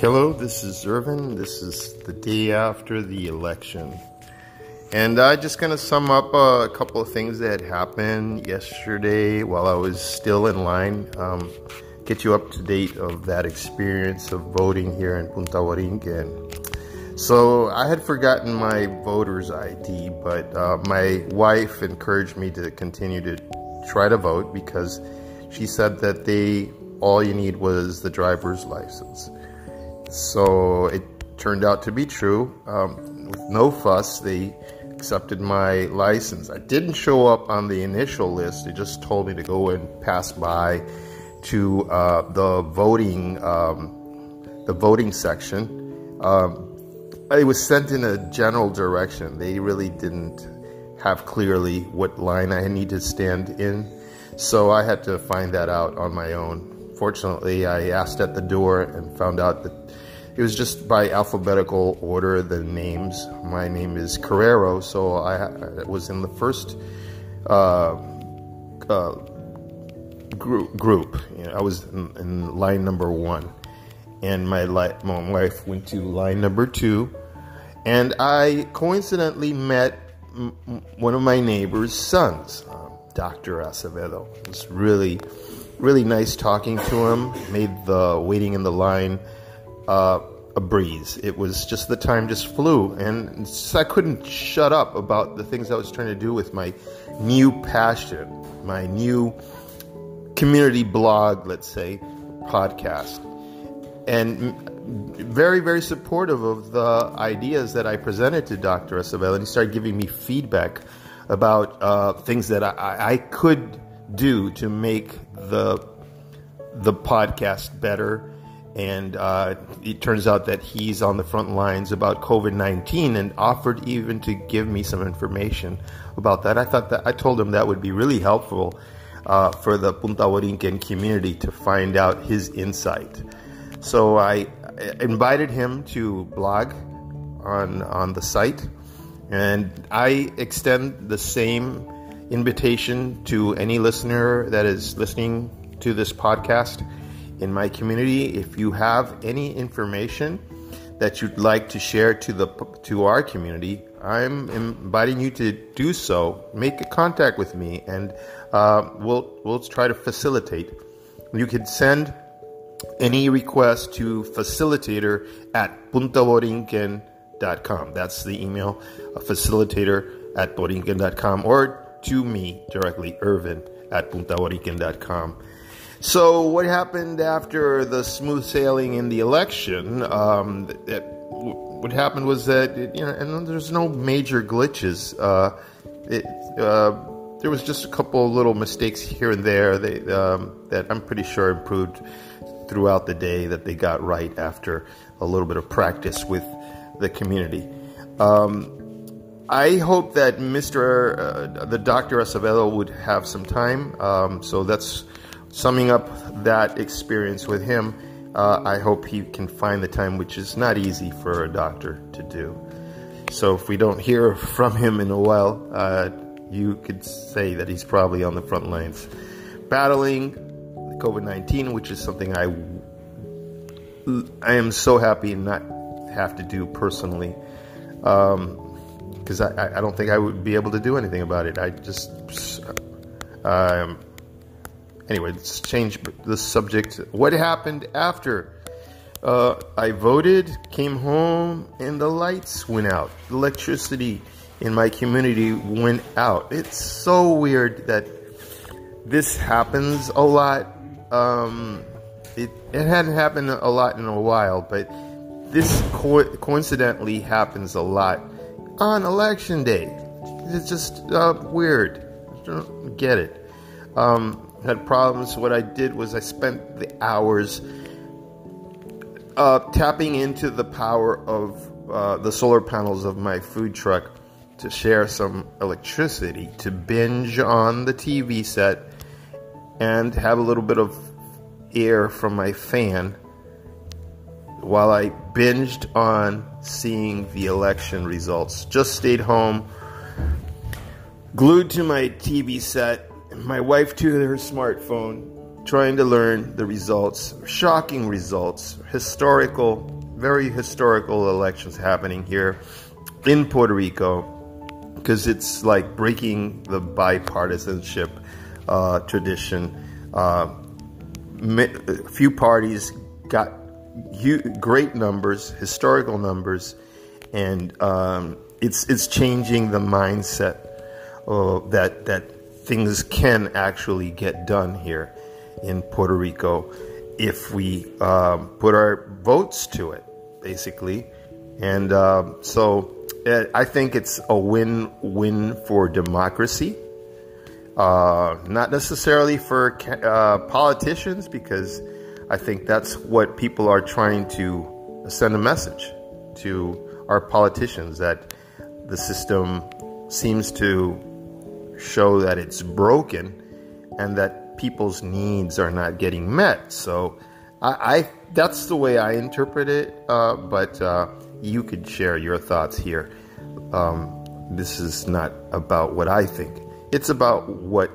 Hello, this is Irvin. This is the day after the election. And I'm just going to sum up a couple of things that happened yesterday while I was still in line. Um, get you up to date of that experience of voting here in Punta Borinquen. So I had forgotten my voter's ID, but uh, my wife encouraged me to continue to try to vote because she said that they all you need was the driver's license. So it turned out to be true. Um, with no fuss, they accepted my license. I didn't show up on the initial list. They just told me to go and pass by to uh, the voting um, the voting section. Um, it was sent in a general direction. They really didn't have clearly what line I need to stand in, so I had to find that out on my own. Fortunately, I asked at the door and found out that it was just by alphabetical order, the names. My name is Carrero, so I, was in the first uh, uh, group. group. You know, I was in, in, line number one, and my, li- my wife went to line number two, and I coincidentally met m- one of my neighbor's sons, uh, Dr. Acevedo. It was really, really nice talking to him. Made the waiting in the line uh, a breeze. It was just the time just flew, and I couldn't shut up about the things I was trying to do with my new passion, my new community blog, let's say, podcast, and very, very supportive of the ideas that I presented to Dr. Acevedo, and he started giving me feedback about uh, things that I, I could do to make the the podcast better and uh, it turns out that he's on the front lines about COVID 19 and offered even to give me some information about that. I thought that I told him that would be really helpful uh, for the Punta Borinquen community to find out his insight. So I invited him to blog on, on the site, and I extend the same invitation to any listener that is listening to this podcast in my community. If you have any information that you'd like to share to the to our community, I'm inviting you to do so. Make a contact with me, and uh, we'll we'll try to facilitate. You can send any request to facilitator at puntaborinquen.com. That's the email, facilitator at borinquen.com, or to me directly, Irvin at puntaborinquen.com. So, what happened after the smooth sailing in the election? Um, it, what happened was that it, you know, and there's no major glitches. Uh, it, uh, there was just a couple little mistakes here and there they, um, that I'm pretty sure improved throughout the day that they got right after a little bit of practice with the community. Um, I hope that Mr. Uh, the Dr. Acevedo would have some time. Um, so that's summing up that experience with him, uh, I hope he can find the time, which is not easy for a doctor to do. So if we don't hear from him in a while, uh, you could say that he's probably on the front lines battling COVID 19, which is something I, I am so happy not have to do personally. Because um, I, I don't think I would be able to do anything about it. I just. Um, anyway, let's change the subject. What happened after uh, I voted, came home, and the lights went out? Electricity in my community went out. It's so weird that this happens a lot. Um, it, it hadn't happened a lot in a while, but this co- coincidentally happens a lot on election day. It's just uh, weird. I don't get it. Um, had problems. What I did was I spent the hours uh, tapping into the power of uh, the solar panels of my food truck to share some electricity, to binge on the TV set, and have a little bit of air from my fan while I binged on seeing the election results. Just stayed home, glued to my TV set, my wife to her smartphone, trying to learn the results, shocking results, historical, very historical elections happening here in Puerto Rico because it's like breaking the bipartisanship uh, tradition. Uh, few parties got great numbers, historical numbers, and um, it's it's changing the mindset uh, that that things can actually get done here in Puerto Rico if we um, put our votes to it, basically. And um, so uh, I think it's a win-win for democracy. Uh, not necessarily for uh, politicians, because I think that's what people are trying to send a message to our politicians that the system seems to show that it's broken and that people's needs are not getting met. So I, I that's the way I interpret it. Uh, but uh, you could share your thoughts here. Um, this is not about what I think. It's about what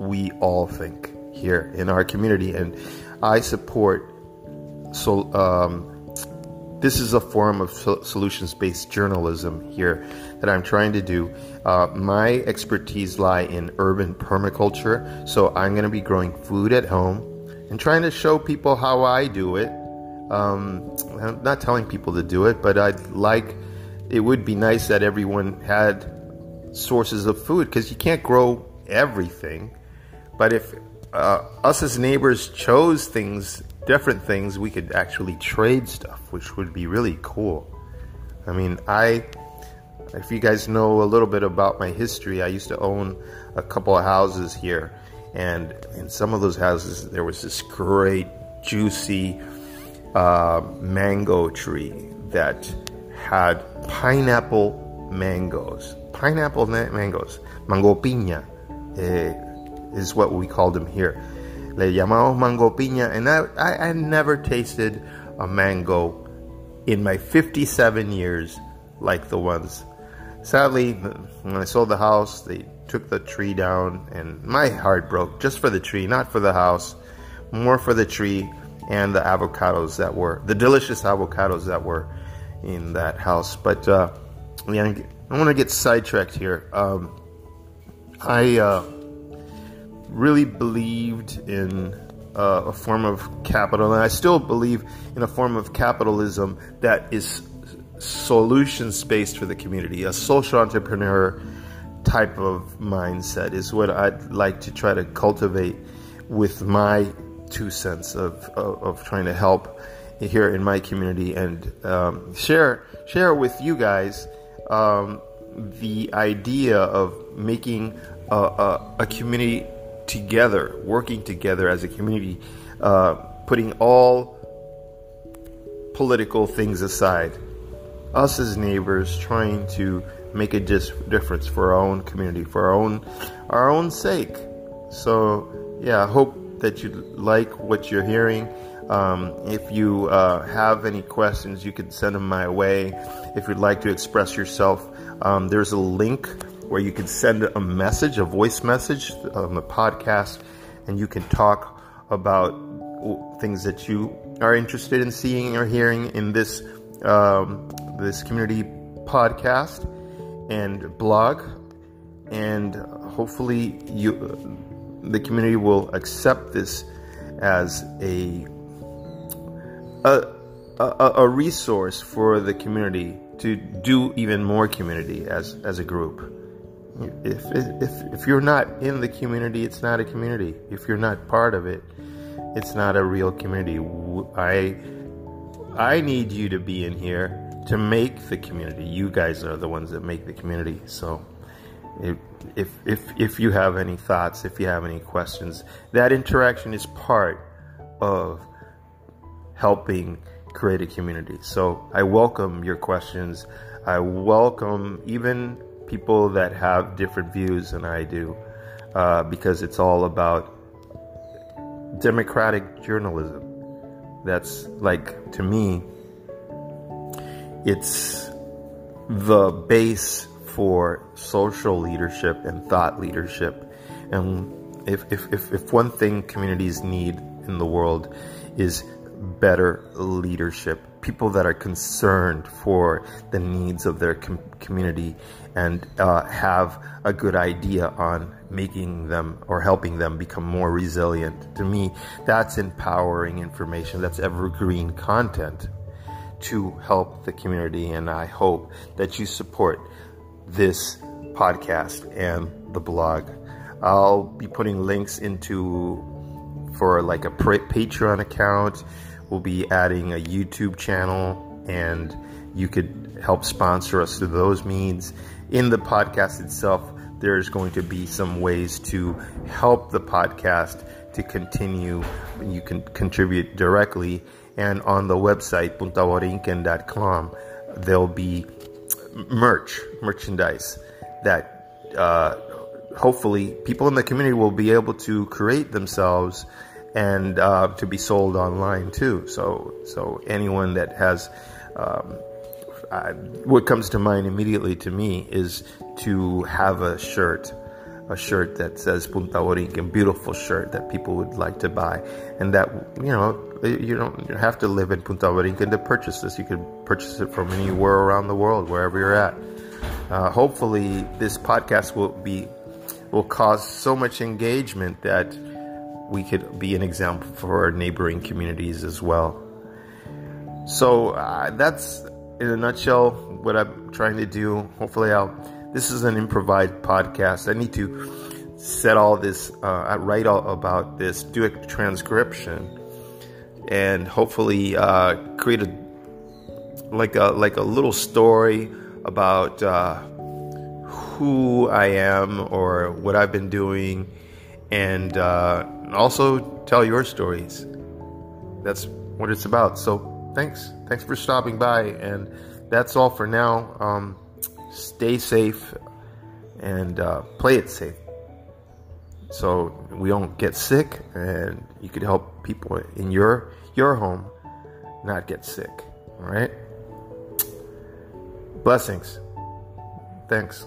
we all think here in our community, and I support. So um, this is a form of solutions-based journalism here that I'm trying to do. Uh, my expertise lie in urban permaculture, so I'm going to be growing food at home and trying to show people how I do it. Um, I'm not telling people to do it, but I'd like. It would be nice that everyone had sources of food because you can't grow everything. But if uh, us as neighbors chose things, different things, we could actually trade stuff, which would be really cool. I mean, I, if you guys know a little bit about my history, I used to own a couple of houses here, and in some of those houses, there was this great, juicy uh, mango tree that had pineapple mangoes. Pineapple mangoes, mango piña. Eh, is what we called them here. Le llamamos mango piña, and I, I, I never tasted a mango in my 57 years like the ones. Sadly, when I sold the house, they took the tree down, and my heart broke just for the tree, not for the house, more for the tree and the avocados that were the delicious avocados that were in that house. But uh, I want to get sidetracked here. Um, I. Uh, really believed in uh, a form of capital, and I still believe in a form of capitalism that is solutions space for the community. A social entrepreneur type of mindset is what I'd like to try to cultivate with my two cents of, of, of trying to help here in my community and um, share share with you guys um, the idea of making a, a, a community together, working together as a community, uh, putting all political things aside, us as neighbors trying to make a dis- difference for our own community, for our own our own sake. So yeah, I hope that you like what you're hearing. Um, if you uh, have any questions, you can send them my way. If you'd like to express yourself, um, there's a link where you can send a message, a voice message on the podcast, and you can talk about things that you are interested in seeing or hearing in this um, this community podcast and blog, and hopefully you the community will accept this as a a, a, a resource for the community to do even more community as as a group. If, if, if you're not in the community, it's not a community. If you're not part of it, it's not a real community. I, I need you to be in here to make the community. You guys are the ones that make the community. So if, if, if, you have any thoughts, if you have any questions, that interaction is part of helping create a community. So I welcome your questions. I welcome even people that have different views than I do uh, because it's all about democratic journalism. That's like, to me, it's the base for social leadership and thought leadership. And if, if, if, if one thing communities need in the world is better leadership, people that are concerned for the needs of their com- community and uh, have a good idea on making them or helping them become more resilient. To me, that's empowering information, that's evergreen content to help the community. And I hope that you support this podcast and the blog. I'll be putting links into for like a Patreon account. We'll be adding a YouTube channel, and you could help sponsor us through those means. In the podcast itself, there's going to be some ways to help the podcast to continue. You can contribute directly, and on the website puntaborinquen.com, there'll be merch, merchandise that uh, hopefully people in the community will be able to create themselves and uh, to be sold online too. So, so anyone that has um, uh, what comes to mind immediately to me is to have a shirt, a shirt that says Punta Borinquen, beautiful shirt that people would like to buy, and that you know you don't have to live in Punta Borinquen to purchase this. You can purchase it from anywhere around the world, wherever you're at. Uh, hopefully, this podcast will be will cause so much engagement that we could be an example for our neighboring communities as well. So uh, that's in a nutshell what I'm trying to do. Hopefully, I'll. This is an improvised podcast. I need to set all this, uh, write all about this, do a transcription, and hopefully uh, create a like a like a little story about uh, who I am or what I've been doing, and uh, also tell your stories. That's what it's about. So thanks, thanks for stopping by, and that's all for now. Um, stay safe and uh, play it safe, so we don't get sick, and you could help people in your your home not get sick. All right. Blessings. Thanks.